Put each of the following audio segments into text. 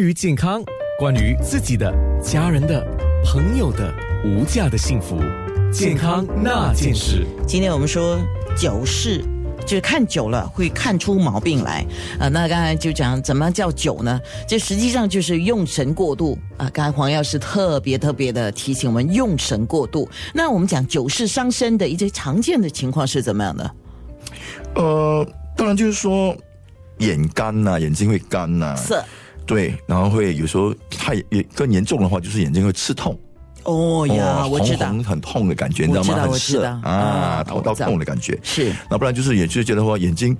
于健康，关于自己的、家人的、朋友的无价的幸福，健康那件事。今天我们说酒是。就是看久了会看出毛病来啊！那刚才就讲怎么叫酒呢？这实际上就是用神过度啊！刚才黄药师特别特别的提醒我们用神过度。那我们讲酒是伤身的一些常见的情况是怎么样的？呃，当然就是说眼干呐，眼睛会干呐，是，对，然后会有时候太也更严重的话，就是眼睛会刺痛。哦呀，我知道，很痛的感觉，你知道吗？很涩啊，头到痛的感觉。是，那不然就是也就觉得话眼睛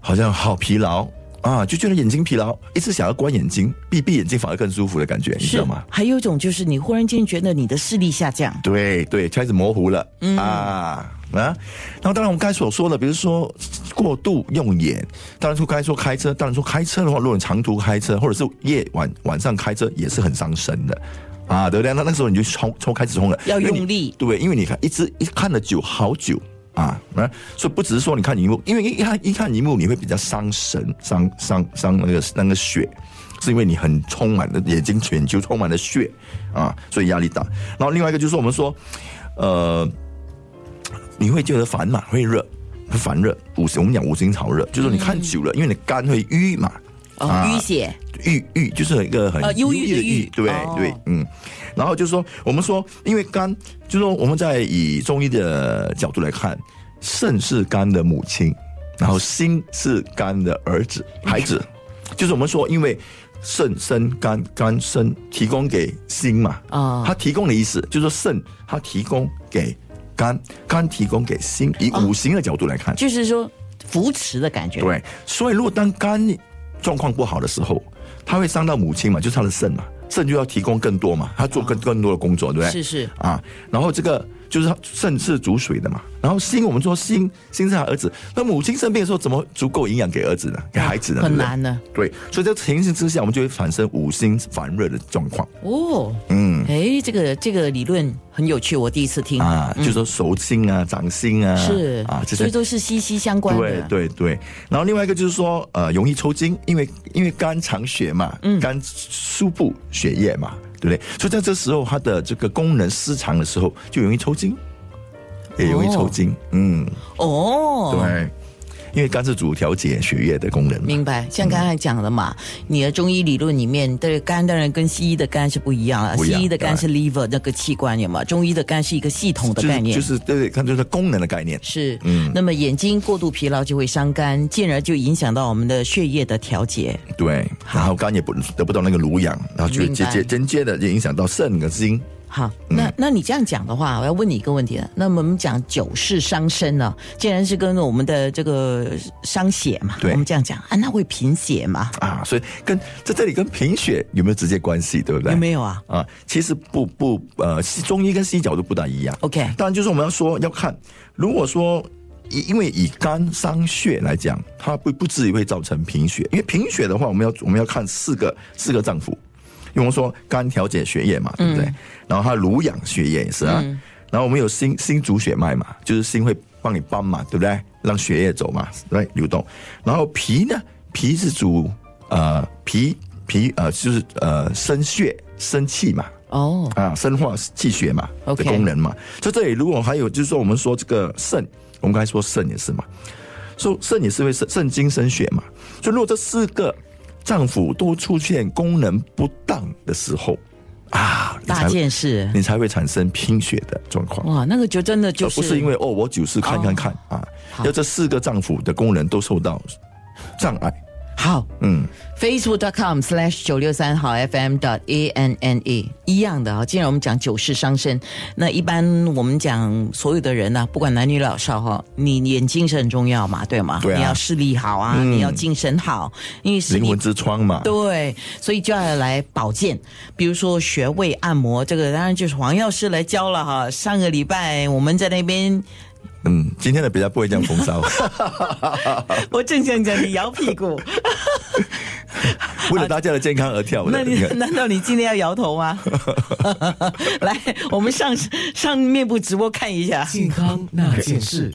好像好疲劳啊，就觉得眼睛疲劳，一直想要关眼睛，闭闭眼睛反而更舒服的感觉，你知道吗？还有一种就是你忽然间觉得你的视力下降，对对，开始模糊了啊啊！然后当然我们刚才所说的，比如说过度用眼，当然说该说开车，当然说开车的话，如果你长途开车或者是夜晚晚上开车，也是很伤身的。啊，对不对？那那时候你就冲冲开始冲了，要用力。对，因为你看一直一看了久好久啊，啊，所以不只是说你看荧幕，因为一看一看荧幕你会比较伤神，伤伤伤那个那个血，是因为你很充满的眼睛全球充满了血啊，所以压力大。然后另外一个就是我们说，呃，你会觉得烦嘛，会热，会烦热。五我们讲五行潮热，就是说你看久了，因为你肝会淤嘛。哦，淤血，郁郁就是一个很忧郁的郁，对对，嗯，然后就是说，我们说，因为肝，就是说，我们在以中医的角度来看，肾是肝的母亲，然后心是肝的儿子、孩子，就是我们说，因为肾生肝，肝生提供给心嘛，啊，它提供的意思就是说，肾它提供给肝，肝提供给心，以五行的角度来看，就是说扶持的感觉，对，所以如果当肝。状况不好的时候，他会伤到母亲嘛，就是他的肾嘛，肾就要提供更多嘛，他做更更多的工作，对不对？是是啊，然后这个就是肾是主水的嘛。然后心，我们说心心是他儿子，那母亲生病的时候，怎么足够营养给儿子呢？给孩子呢？很难呢。对，所以在情形之下，我们就会产生五心烦热的状况。哦，嗯，哎，这个这个理论很有趣，我第一次听啊，就说手心啊、掌心啊，是啊，这些都是息息相关的。对对对。然后另外一个就是说，呃，容易抽筋，因为因为肝藏血嘛，肝输布血液嘛，对不对？所以在这时候，它的这个功能失常的时候，就容易抽筋。也容易抽筋，嗯，哦，对，因为肝是主调节血液的功能。明白，像刚才讲的嘛，你的中医理论里面对肝当然跟西医的肝是不一样了，西医的肝是 liver 那个器官有嘛，中医的肝是一个系统的概念，就是对，看就是功能的概念。是，嗯，那么眼睛过度疲劳就会伤肝，进而就影响到我们的血液的调节。对，然后肝也不得不到那个濡养，然后就接接间接的就影响到肾跟心。好，那那你这样讲的话，我要问你一个问题了。那我们讲酒是伤身呢，既然是跟我们的这个伤血嘛，我们这样讲啊，那会贫血吗？啊，所以跟在这里跟贫血有没有直接关系？对不对？有没有啊？啊，其实不不呃，中医跟西医角度不大一样。OK，当然就是我们要说要看，如果说以因为以肝伤血来讲，它不不至于会造成贫血，因为贫血的话，我们要我们要看四个四个脏腑。因为说肝调节血液嘛，对不对？然后它濡养血液也是啊。然后我们有心心主血脉嘛，就是心会帮你帮嘛，对不对？让血液走嘛，来流动。然后脾呢，脾是主呃脾脾呃就是呃生血生气嘛。哦啊，生化气血嘛的功能嘛。在这里如果还有就是说我们说这个肾，我们刚才说肾也是嘛，说肾也是会肾肾精生血嘛。所以如果这四个。脏腑都出现功能不当的时候，啊，大件事，你才会产生贫血的状况。哇，那个就真的就是不是因为哦，我只是看看看啊，要这四个脏腑的功能都受到障碍。好，嗯，facebook.com/slash 九六三好 FM 的 a n n e 一样的啊。既然我们讲九世伤身，那一般我们讲所有的人呢，不管男女老少哈，你眼睛是很重要嘛，对吗？对啊。你要视力好啊，你要精神好，因为灵魂之窗嘛。对，所以就要来保健，比如说穴位按摩，这个当然就是黄药师来教了哈。上个礼拜我们在那边。嗯，今天的比较不会这样风骚。我正想讲你摇屁股，为了大家的健康而跳。那你难道你今天要摇头吗？来，我们上上面部直播看一下健康那件事。